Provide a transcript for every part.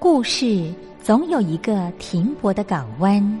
故事总有一个停泊的港湾。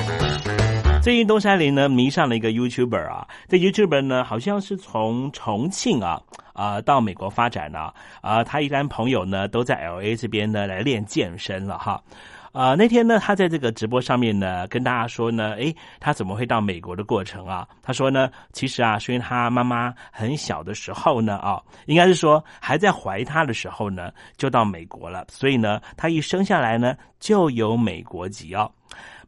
最近东山林呢迷上了一个 YouTuber 啊，这 YouTuber 呢好像是从重庆啊啊到美国发展呢啊，他一般朋友呢都在 LA 这边呢来练健身了哈。啊，那天呢，他在这个直播上面呢，跟大家说呢，诶，他怎么会到美国的过程啊？他说呢，其实啊，是因为他妈妈很小的时候呢，啊，应该是说还在怀他的时候呢，就到美国了，所以呢，他一生下来呢，就有美国籍哦。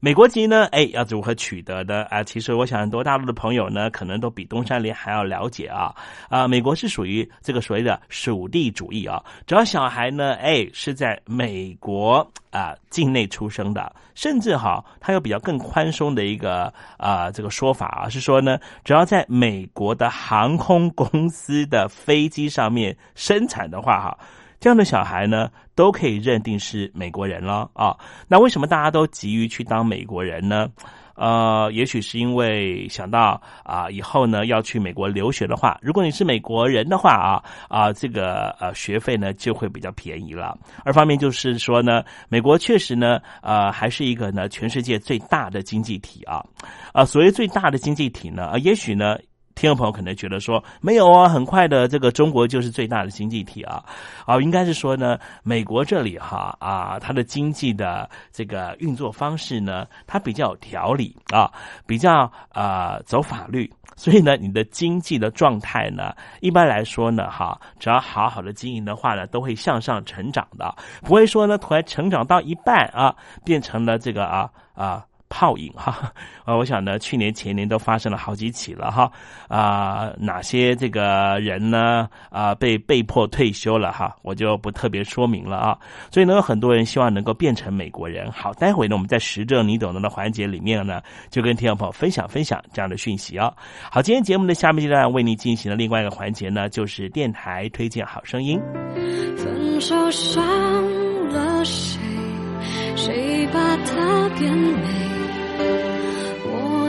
美国籍呢？哎，要如何取得的啊？其实我想很多大陆的朋友呢，可能都比东山林还要了解啊啊！美国是属于这个所谓的属地主义啊，只要小孩呢，哎，是在美国啊境内出生的，甚至哈，他有比较更宽松的一个啊这个说法啊，是说呢，只要在美国的航空公司的飞机上面生产的话，哈。这样的小孩呢，都可以认定是美国人了啊。那为什么大家都急于去当美国人呢？呃，也许是因为想到啊，以后呢要去美国留学的话，如果你是美国人的话啊啊，这个呃学费呢就会比较便宜了。二方面就是说呢，美国确实呢呃还是一个呢全世界最大的经济体啊啊，所谓最大的经济体呢呃，也许呢。听众朋友可能觉得说没有啊，很快的，这个中国就是最大的经济体啊，啊，应该是说呢，美国这里哈啊，它的经济的这个运作方式呢，它比较有条理啊，比较啊走法律，所以呢，你的经济的状态呢，一般来说呢，哈，只要好好的经营的话呢，都会向上成长的，不会说呢，突然成长到一半啊，变成了这个啊啊。泡影哈，啊，我想呢，去年前年都发生了好几起了哈，啊，哪些这个人呢啊被被迫退休了哈，我就不特别说明了啊。所以呢，有很多人希望能够变成美国人。好，待会呢，我们在实证你懂得的环节里面呢，就跟听众朋友分享分享这样的讯息啊。好，今天节目的下面阶段为你进行的另外一个环节呢，就是电台推荐好声音。分手伤了谁？谁把它变美？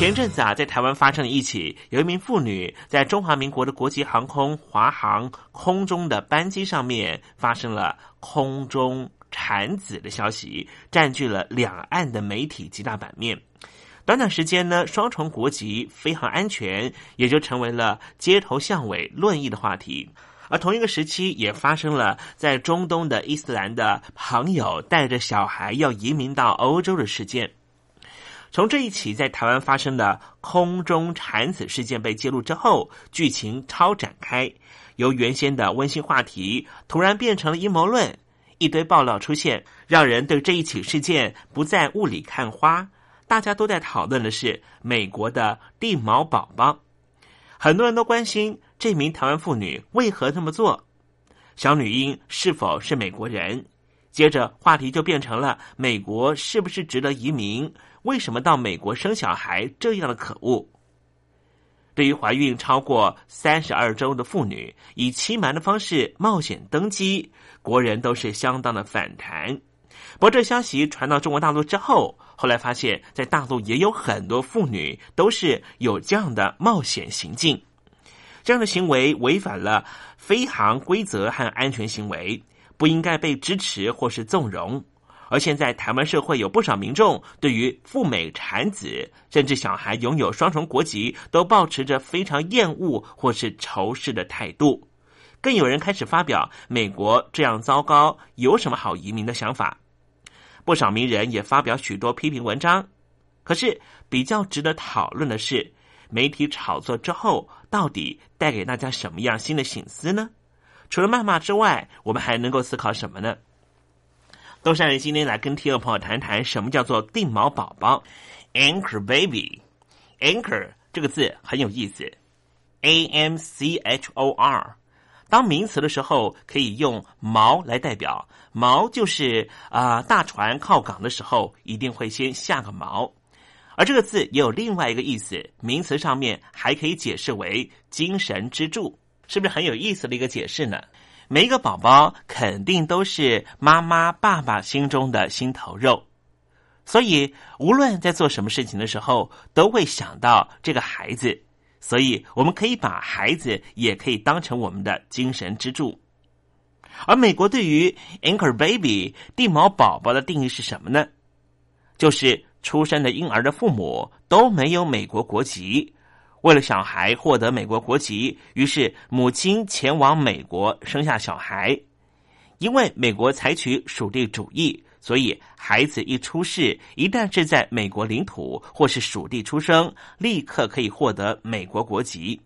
前阵子啊，在台湾发生了一起，有一名妇女在中华民国的国际航空华航空中的班机上面发生了空中产子的消息，占据了两岸的媒体极大版面。短短时间呢，双重国籍飞行安全也就成为了街头巷尾论议的话题。而同一个时期，也发生了在中东的伊斯兰的朋友带着小孩要移民到欧洲的事件。从这一起在台湾发生的空中产子事件被揭露之后，剧情超展开，由原先的温馨话题突然变成了阴谋论，一堆爆料出现，让人对这一起事件不再雾里看花。大家都在讨论的是美国的地毛宝宝，很多人都关心这名台湾妇女为何这么做，小女婴是否是美国人？接着话题就变成了美国是不是值得移民？为什么到美国生小孩这样的可恶？对于怀孕超过三十二周的妇女以欺瞒的方式冒险登机，国人都是相当的反弹。不过这消息传到中国大陆之后，后来发现，在大陆也有很多妇女都是有这样的冒险行径，这样的行为违反了飞行规则和安全行为，不应该被支持或是纵容。而现在，台湾社会有不少民众对于赴美产子，甚至小孩拥有双重国籍，都保持着非常厌恶或是仇视的态度。更有人开始发表“美国这样糟糕，有什么好移民”的想法。不少名人也发表许多批评文章。可是，比较值得讨论的是，媒体炒作之后，到底带给大家什么样新的醒思呢？除了谩骂之外，我们还能够思考什么呢？都善人今天来跟听众朋友谈谈什么叫做定毛宝宝，anchor baby，anchor 这个字很有意思，a m c h o r，当名词的时候可以用锚来代表，锚就是啊大船靠港的时候一定会先下个锚，而这个字也有另外一个意思，名词上面还可以解释为精神支柱，是不是很有意思的一个解释呢？每一个宝宝肯定都是妈妈、爸爸心中的心头肉，所以无论在做什么事情的时候，都会想到这个孩子。所以我们可以把孩子也可以当成我们的精神支柱。而美国对于 anchor baby 地毛宝宝的定义是什么呢？就是出生的婴儿的父母都没有美国国籍。为了小孩获得美国国籍，于是母亲前往美国生下小孩。因为美国采取属地主义，所以孩子一出世，一旦是在美国领土或是属地出生，立刻可以获得美国国籍。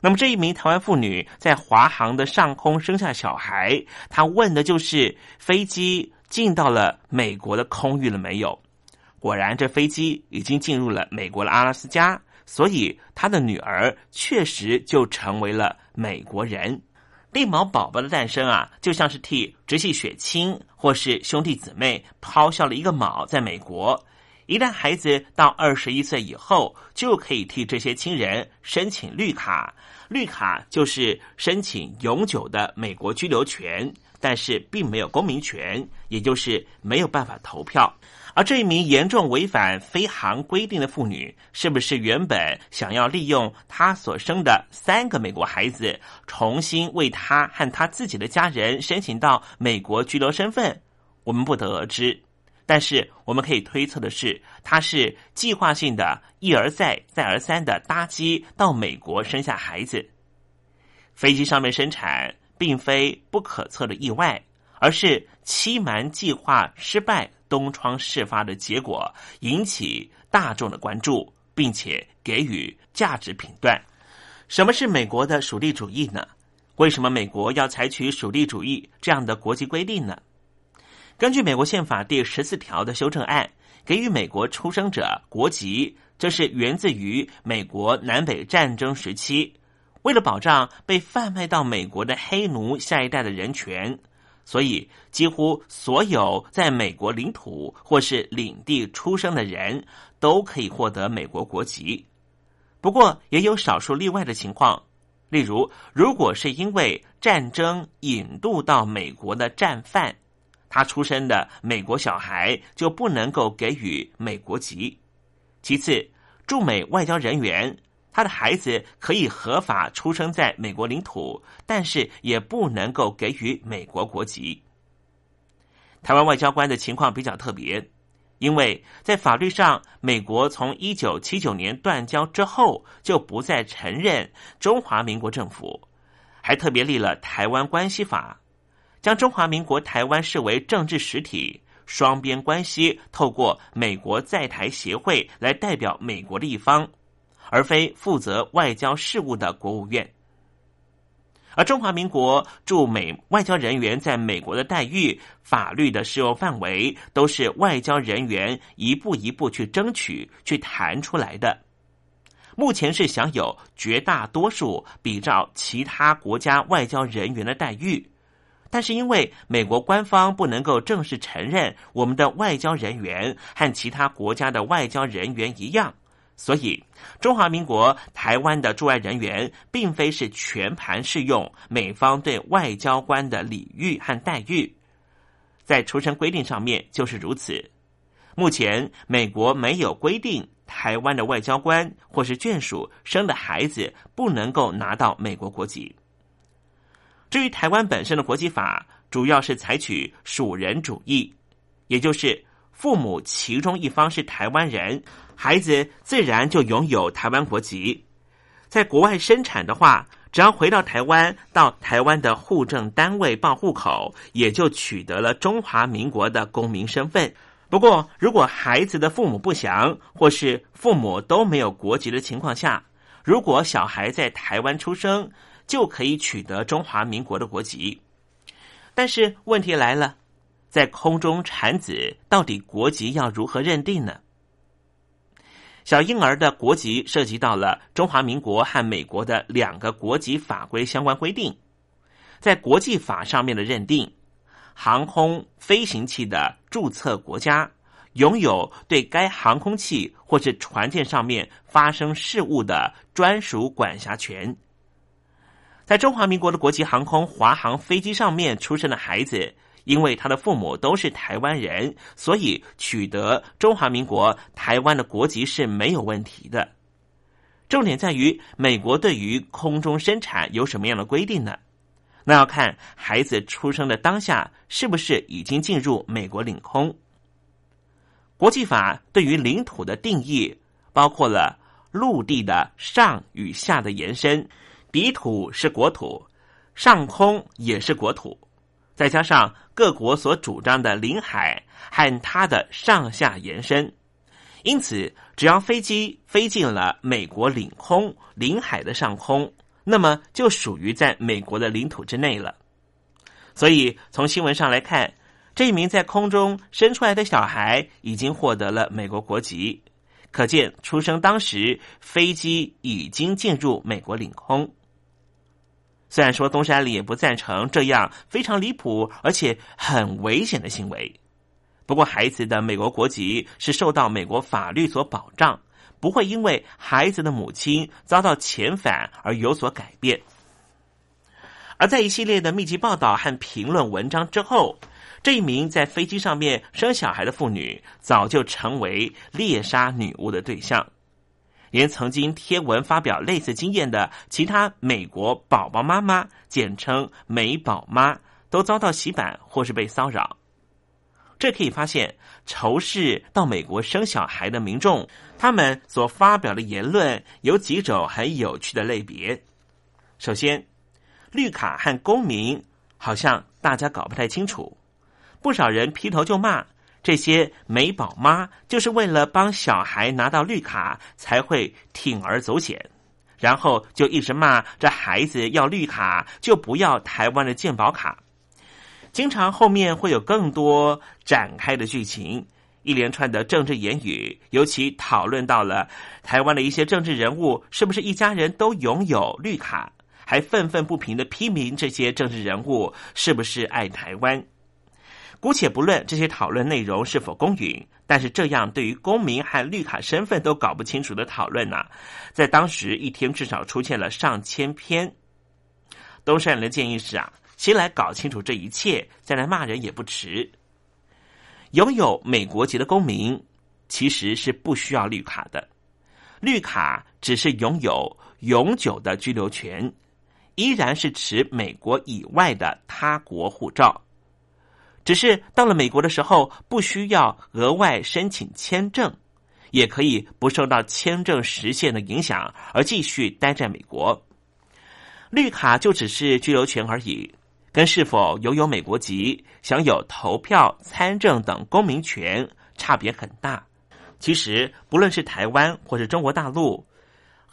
那么这一名台湾妇女在华航的上空生下小孩，她问的就是飞机进到了美国的空域了没有？果然，这飞机已经进入了美国的阿拉斯加。所以，他的女儿确实就成为了美国人。绿毛宝宝的诞生啊，就像是替直系血亲或是兄弟姊妹抛下了一个锚。在美国，一旦孩子到二十一岁以后，就可以替这些亲人申请绿卡。绿卡就是申请永久的美国居留权，但是并没有公民权，也就是没有办法投票。而这一名严重违反飞航规定的妇女，是不是原本想要利用她所生的三个美国孩子，重新为她和她自己的家人申请到美国居留身份？我们不得而知。但是我们可以推测的是，他是计划性的一而再、再而三的搭机到美国生下孩子。飞机上面生产并非不可测的意外，而是欺瞒计划失败、东窗事发的结果，引起大众的关注，并且给予价值评断。什么是美国的属地主义呢？为什么美国要采取属地主义这样的国际规定呢？根据美国宪法第十四条的修正案，给予美国出生者国籍，这是源自于美国南北战争时期，为了保障被贩卖到美国的黑奴下一代的人权，所以几乎所有在美国领土或是领地出生的人都可以获得美国国籍。不过，也有少数例外的情况，例如，如果是因为战争引渡到美国的战犯。他出生的美国小孩就不能够给予美国籍。其次，驻美外交人员他的孩子可以合法出生在美国领土，但是也不能够给予美国国籍。台湾外交官的情况比较特别，因为在法律上，美国从一九七九年断交之后就不再承认中华民国政府，还特别立了《台湾关系法》。将中华民国台湾视为政治实体，双边关系透过美国在台协会来代表美国的一方，而非负责外交事务的国务院。而中华民国驻美外交人员在美国的待遇、法律的适用范围，都是外交人员一步一步去争取、去谈出来的。目前是享有绝大多数比照其他国家外交人员的待遇。但是因为美国官方不能够正式承认我们的外交人员和其他国家的外交人员一样，所以中华民国台湾的驻外人员并非是全盘适用美方对外交官的礼遇和待遇，在出生规定上面就是如此。目前美国没有规定台湾的外交官或是眷属生的孩子不能够拿到美国国籍。至于台湾本身的国籍法，主要是采取属人主义，也就是父母其中一方是台湾人，孩子自然就拥有台湾国籍。在国外生产的话，只要回到台湾，到台湾的户政单位报户口，也就取得了中华民国的公民身份。不过，如果孩子的父母不详，或是父母都没有国籍的情况下，如果小孩在台湾出生，就可以取得中华民国的国籍，但是问题来了，在空中产子到底国籍要如何认定呢？小婴儿的国籍涉及到了中华民国和美国的两个国籍法规相关规定，在国际法上面的认定，航空飞行器的注册国家拥有对该航空器或是船舰上面发生事故的专属管辖权。在中华民国的国际航空华航飞机上面出生的孩子，因为他的父母都是台湾人，所以取得中华民国台湾的国籍是没有问题的。重点在于美国对于空中生产有什么样的规定呢？那要看孩子出生的当下是不是已经进入美国领空。国际法对于领土的定义，包括了陆地的上与下的延伸。底土是国土，上空也是国土，再加上各国所主张的领海和它的上下延伸，因此只要飞机飞进了美国领空领海的上空，那么就属于在美国的领土之内了。所以从新闻上来看，这一名在空中生出来的小孩已经获得了美国国籍，可见出生当时飞机已经进入美国领空。虽然说东山里也不赞成这样非常离谱而且很危险的行为，不过孩子的美国国籍是受到美国法律所保障，不会因为孩子的母亲遭到遣返而有所改变。而在一系列的密集报道和评论文章之后，这一名在飞机上面生小孩的妇女早就成为猎杀女巫的对象。连曾经贴文发表类似经验的其他美国宝宝妈妈，简称“美宝妈”，都遭到洗版或是被骚扰。这可以发现，仇视到美国生小孩的民众，他们所发表的言论有几种很有趣的类别。首先，绿卡和公民好像大家搞不太清楚，不少人劈头就骂这些美宝妈就是为了帮小孩拿到绿卡才会铤而走险，然后就一直骂这孩子要绿卡就不要台湾的健保卡。经常后面会有更多展开的剧情，一连串的政治言语，尤其讨论到了台湾的一些政治人物是不是一家人都拥有绿卡，还愤愤不平的批评这些政治人物是不是爱台湾。姑且不论这些讨论内容是否公允，但是这样对于公民和绿卡身份都搞不清楚的讨论呢，在当时一天至少出现了上千篇。东山人的建议是啊。先来搞清楚这一切，再来骂人也不迟。拥有美国籍的公民其实是不需要绿卡的，绿卡只是拥有永久的居留权，依然是持美国以外的他国护照，只是到了美国的时候，不需要额外申请签证，也可以不受到签证时限的影响而继续待在美国。绿卡就只是居留权而已。跟是否拥有美国籍、享有投票、参政等公民权差别很大。其实，不论是台湾或是中国大陆，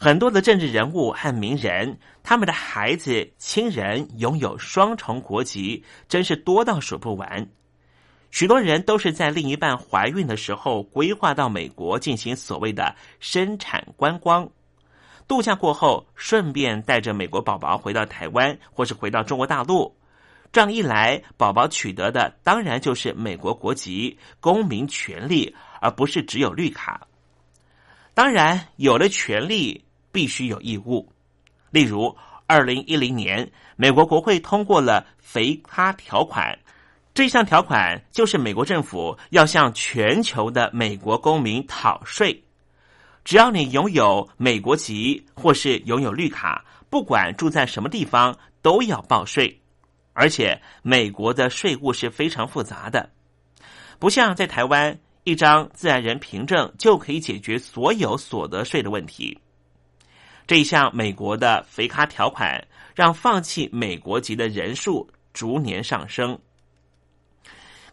很多的政治人物和名人，他们的孩子、亲人拥有双重国籍，真是多到数不完。许多人都是在另一半怀孕的时候规划到美国进行所谓的生产观光，度假过后，顺便带着美国宝宝回到台湾，或是回到中国大陆。这样一来，宝宝取得的当然就是美国国籍、公民权利，而不是只有绿卡。当然，有了权利，必须有义务。例如，二零一零年，美国国会通过了“肥咖条款”，这项条款就是美国政府要向全球的美国公民讨税，只要你拥有美国籍或是拥有绿卡，不管住在什么地方，都要报税。而且，美国的税务是非常复杂的，不像在台湾，一张自然人凭证就可以解决所有所得税的问题。这一项美国的“肥咖条款”让放弃美国籍的人数逐年上升。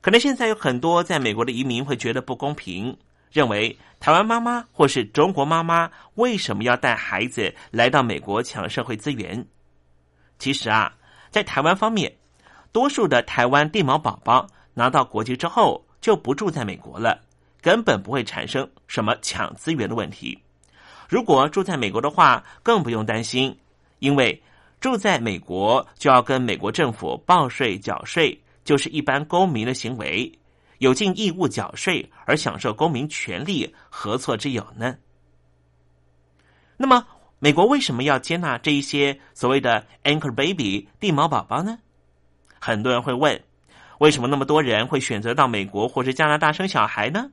可能现在有很多在美国的移民会觉得不公平，认为台湾妈妈或是中国妈妈为什么要带孩子来到美国抢社会资源？其实啊。在台湾方面，多数的台湾地毛宝宝拿到国籍之后就不住在美国了，根本不会产生什么抢资源的问题。如果住在美国的话，更不用担心，因为住在美国就要跟美国政府报税缴税，就是一般公民的行为，有尽义务缴税而享受公民权利，何错之有呢？那么。美国为什么要接纳这一些所谓的 anchor baby 地毛宝宝呢？很多人会问，为什么那么多人会选择到美国或是加拿大生小孩呢？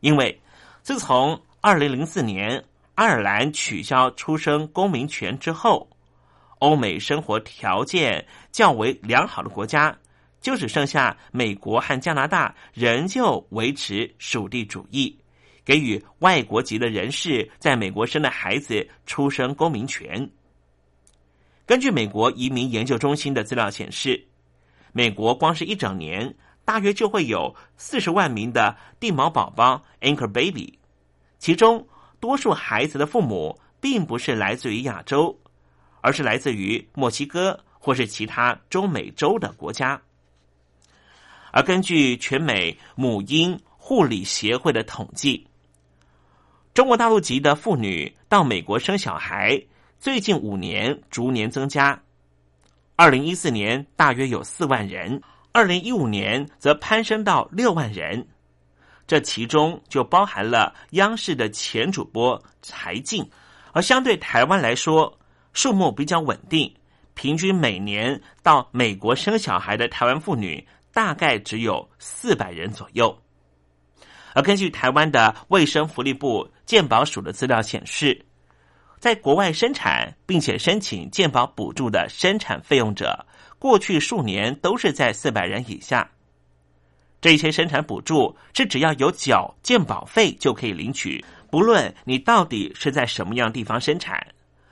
因为自从二零零四年爱尔兰取消出生公民权之后，欧美生活条件较为良好的国家就只剩下美国和加拿大，仍旧维持属地主义。给予外国籍的人士在美国生的孩子出生公民权。根据美国移民研究中心的资料显示，美国光是一整年，大约就会有四十万名的地毛宝宝 （anchor baby），其中多数孩子的父母并不是来自于亚洲，而是来自于墨西哥或是其他中美洲的国家。而根据全美母婴护理协会的统计，中国大陆籍的妇女到美国生小孩，最近五年逐年增加。二零一四年大约有四万人，二零一五年则攀升到六万人。这其中就包含了央视的前主播柴静，而相对台湾来说，数目比较稳定，平均每年到美国生小孩的台湾妇女大概只有四百人左右。而根据台湾的卫生福利部健保署的资料显示，在国外生产并且申请健保补助的生产费用者，过去数年都是在四百人以下。这些生产补助是只要有缴健保费就可以领取，不论你到底是在什么样地方生产，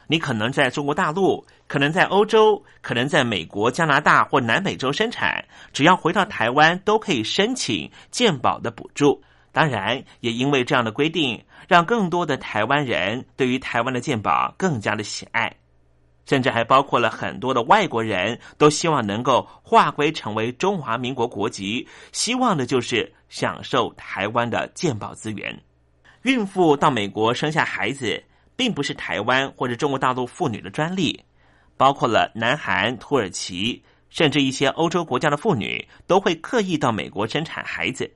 你可能在中国大陆，可能在欧洲，可能在美国、加拿大或南美洲生产，只要回到台湾都可以申请健保的补助。当然，也因为这样的规定，让更多的台湾人对于台湾的健保更加的喜爱。甚至还包括了很多的外国人都希望能够划归成为中华民国国籍，希望的就是享受台湾的健保资源。孕妇到美国生下孩子，并不是台湾或者中国大陆妇女的专利，包括了南韩、土耳其，甚至一些欧洲国家的妇女都会刻意到美国生产孩子。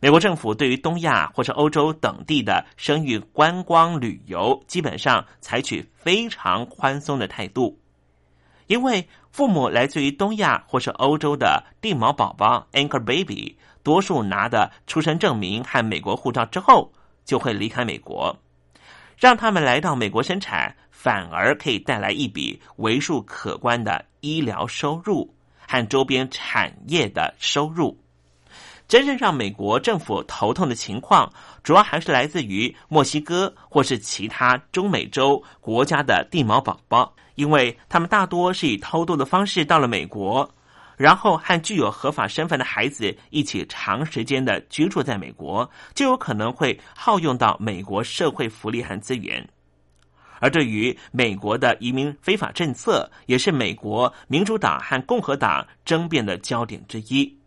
美国政府对于东亚或者欧洲等地的生育观光旅游，基本上采取非常宽松的态度，因为父母来自于东亚或是欧洲的地毛宝宝 （anchor baby），多数拿的出生证明和美国护照之后，就会离开美国，让他们来到美国生产，反而可以带来一笔为数可观的医疗收入和周边产业的收入。真正让美国政府头痛的情况，主要还是来自于墨西哥或是其他中美洲国家的地毛宝宝，因为他们大多是以偷渡的方式到了美国，然后和具有合法身份的孩子一起长时间的居住在美国，就有可能会耗用到美国社会福利和资源。而对于美国的移民非法政策，也是美国民主党和共和党争辩的焦点之一。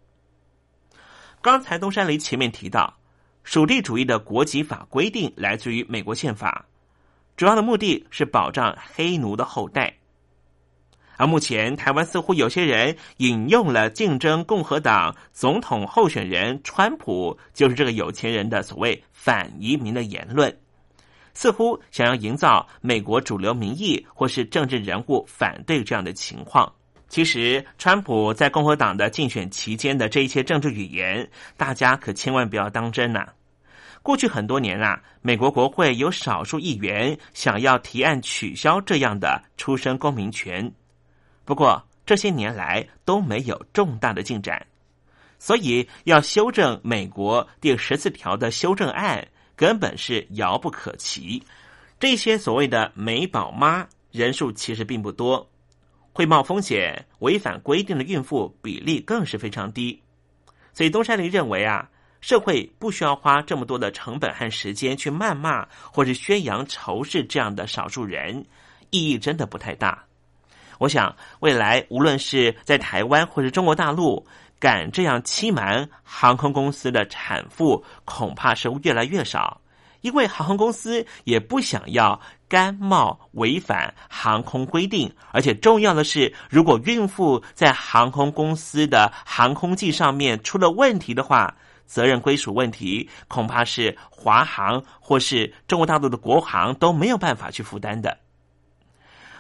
刚才东山雷前面提到，属地主义的国籍法规定来自于美国宪法，主要的目的是保障黑奴的后代。而目前台湾似乎有些人引用了竞争共和党总统候选人川普就是这个有钱人的所谓反移民的言论，似乎想要营造美国主流民意或是政治人物反对这样的情况。其实，川普在共和党的竞选期间的这一些政治语言，大家可千万不要当真呐。过去很多年啊，美国国会有少数议员想要提案取消这样的出生公民权，不过这些年来都没有重大的进展，所以要修正美国第十四条的修正案，根本是遥不可及。这些所谓的美宝妈人数其实并不多。会冒风险、违反规定的孕妇比例更是非常低，所以东山林认为啊，社会不需要花这么多的成本和时间去谩骂或者宣扬仇视这样的少数人，意义真的不太大。我想未来无论是在台湾或者中国大陆，敢这样欺瞒航空公司的产妇，恐怕是越来越少。因为航空公司也不想要甘冒违反航空规定，而且重要的是，如果孕妇在航空公司的航空器上面出了问题的话，责任归属问题恐怕是华航或是中国大陆的国航都没有办法去负担的。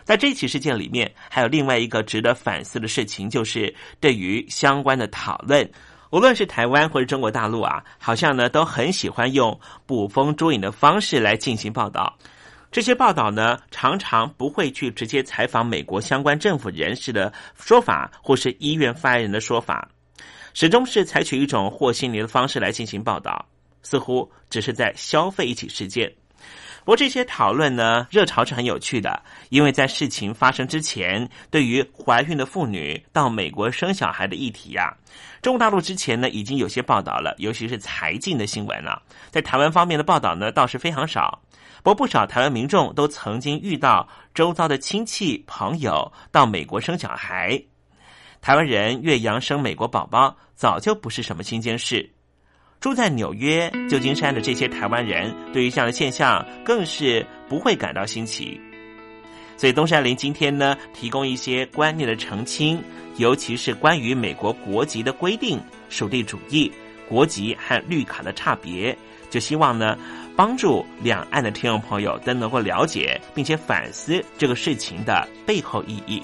在这起事件里面，还有另外一个值得反思的事情，就是对于相关的讨论。无论是台湾或者中国大陆啊，好像呢都很喜欢用捕风捉影的方式来进行报道。这些报道呢，常常不会去直接采访美国相关政府人士的说法，或是医院发言人的说法，始终是采取一种和稀泥的方式来进行报道，似乎只是在消费一起事件。不过这些讨论呢，热潮是很有趣的，因为在事情发生之前，对于怀孕的妇女到美国生小孩的议题呀，中国大陆之前呢已经有些报道了，尤其是财经的新闻了。在台湾方面的报道呢倒是非常少，不过不少台湾民众都曾经遇到周遭的亲戚朋友到美国生小孩，台湾人岳阳生美国宝宝早就不是什么新鲜事。住在纽约、旧金山的这些台湾人，对于这样的现象更是不会感到新奇。所以东山林今天呢，提供一些观念的澄清，尤其是关于美国国籍的规定、属地主义、国籍和绿卡的差别，就希望呢，帮助两岸的听众朋友都能够了解，并且反思这个事情的背后意义。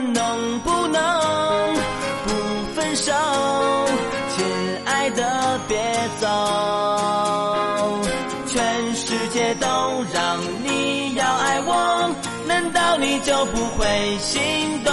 能不能不分手？亲爱的，别走，全世界都让你要爱我，难道你就不会心动？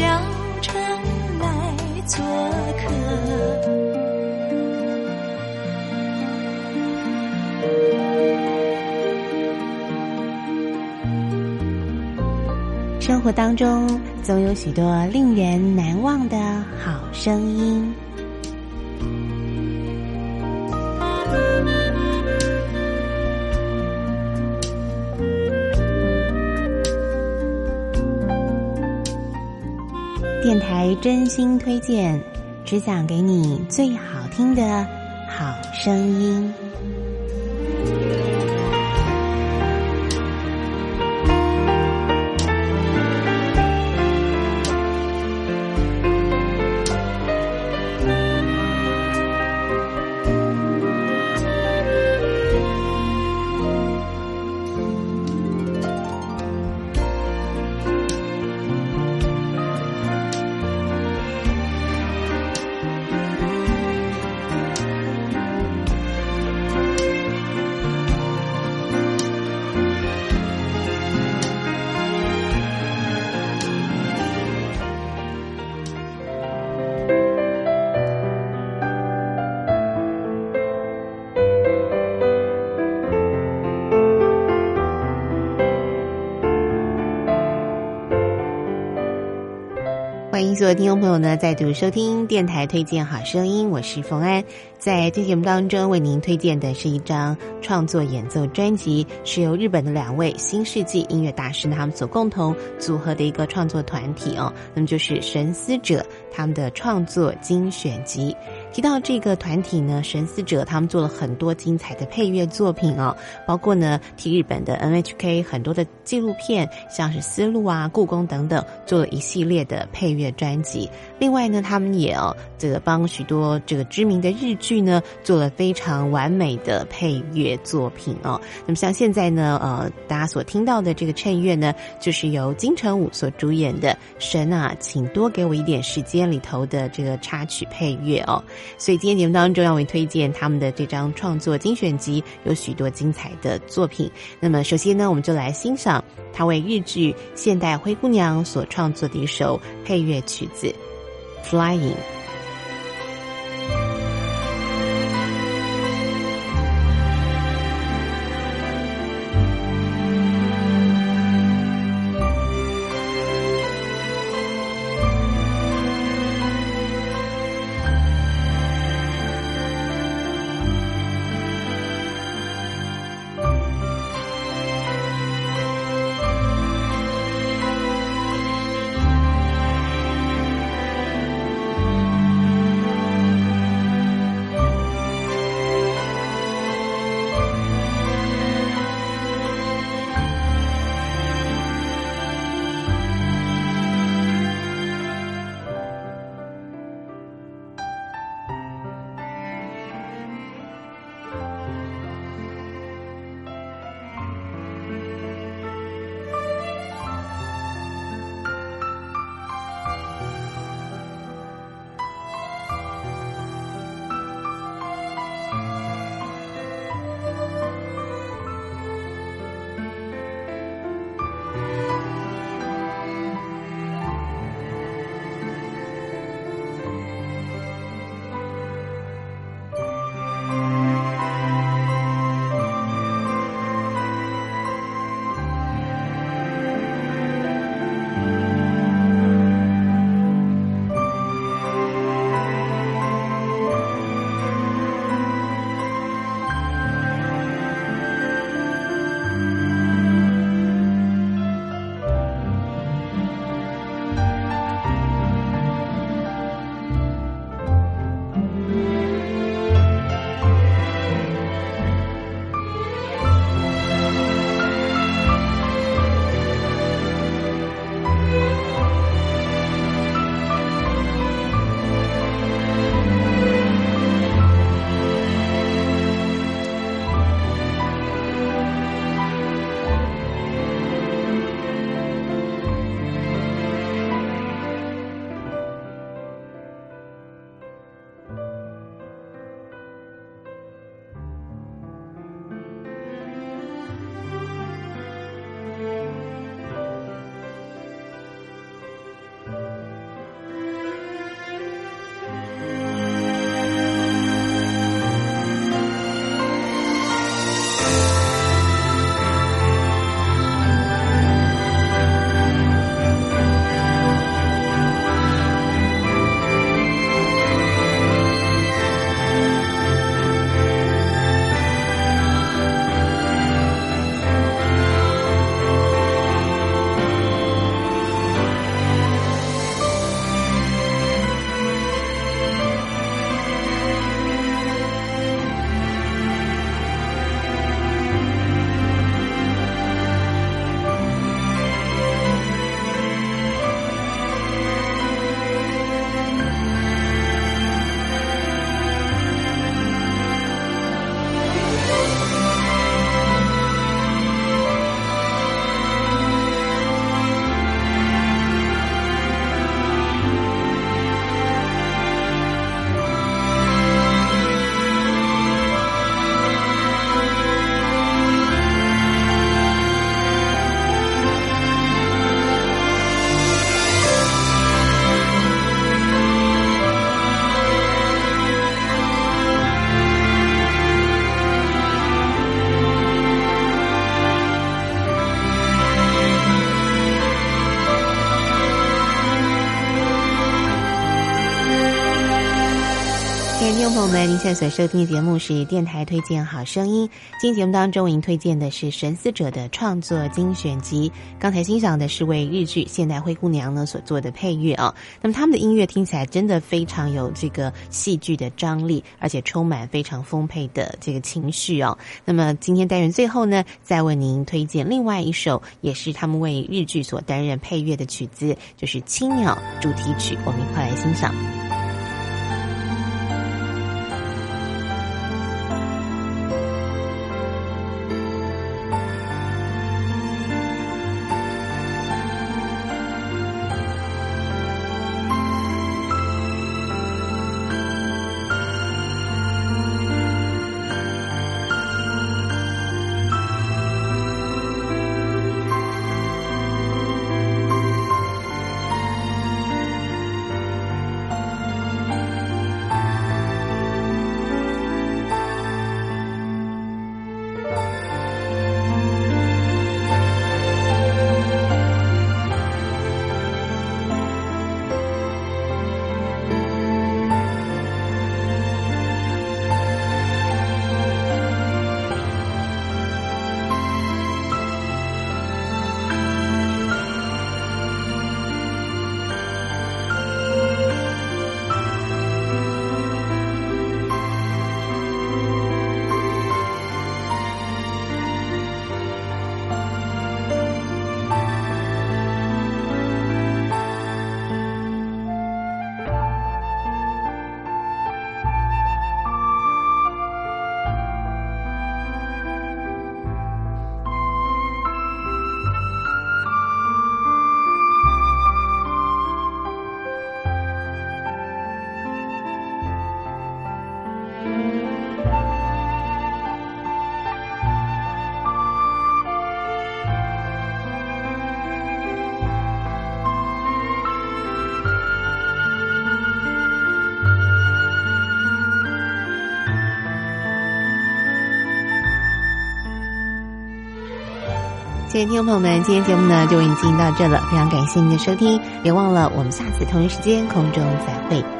小城来做客。生活当中总有许多令人难忘的好声音。真心推荐，只想给你最好听的好声音。各位听众朋友呢再度收听电台推荐好声音，我是冯安。在这节目当中，为您推荐的是一张创作演奏专辑，是由日本的两位新世纪音乐大师他们所共同组合的一个创作团体哦。那么就是神思者他们的创作精选集。提到这个团体呢，神思者他们做了很多精彩的配乐作品哦，包括呢替日本的 NHK 很多的纪录片，像是丝路啊、故宫等等，做了一系列的配乐专辑。另外呢，他们也哦这个帮许多这个知名的日剧呢做了非常完美的配乐作品哦。那么像现在呢，呃，大家所听到的这个衬乐呢，就是由金城武所主演的《神啊，请多给我一点时间》里头的这个插曲配乐哦。所以今天节目当中，要为推荐他们的这张创作精选集，有许多精彩的作品。那么首先呢，我们就来欣赏他为日剧《现代灰姑娘》所创作的一首配乐曲子《Flying》。在所收听的节目是电台推荐好声音。今天节目当中，为您推荐的是神思者的创作精选集。刚才欣赏的是为日剧《现代灰姑娘》呢所做的配乐啊。那么他们的音乐听起来真的非常有这个戏剧的张力，而且充满非常丰沛的这个情绪哦。那么今天单元最后呢，再为您推荐另外一首，也是他们为日剧所担任配乐的曲子，就是《青鸟》主题曲。我们一块来欣赏。听众朋友们，今天节目呢就为您进行到这了，非常感谢您的收听，别忘了我们下次同一时间空中再会。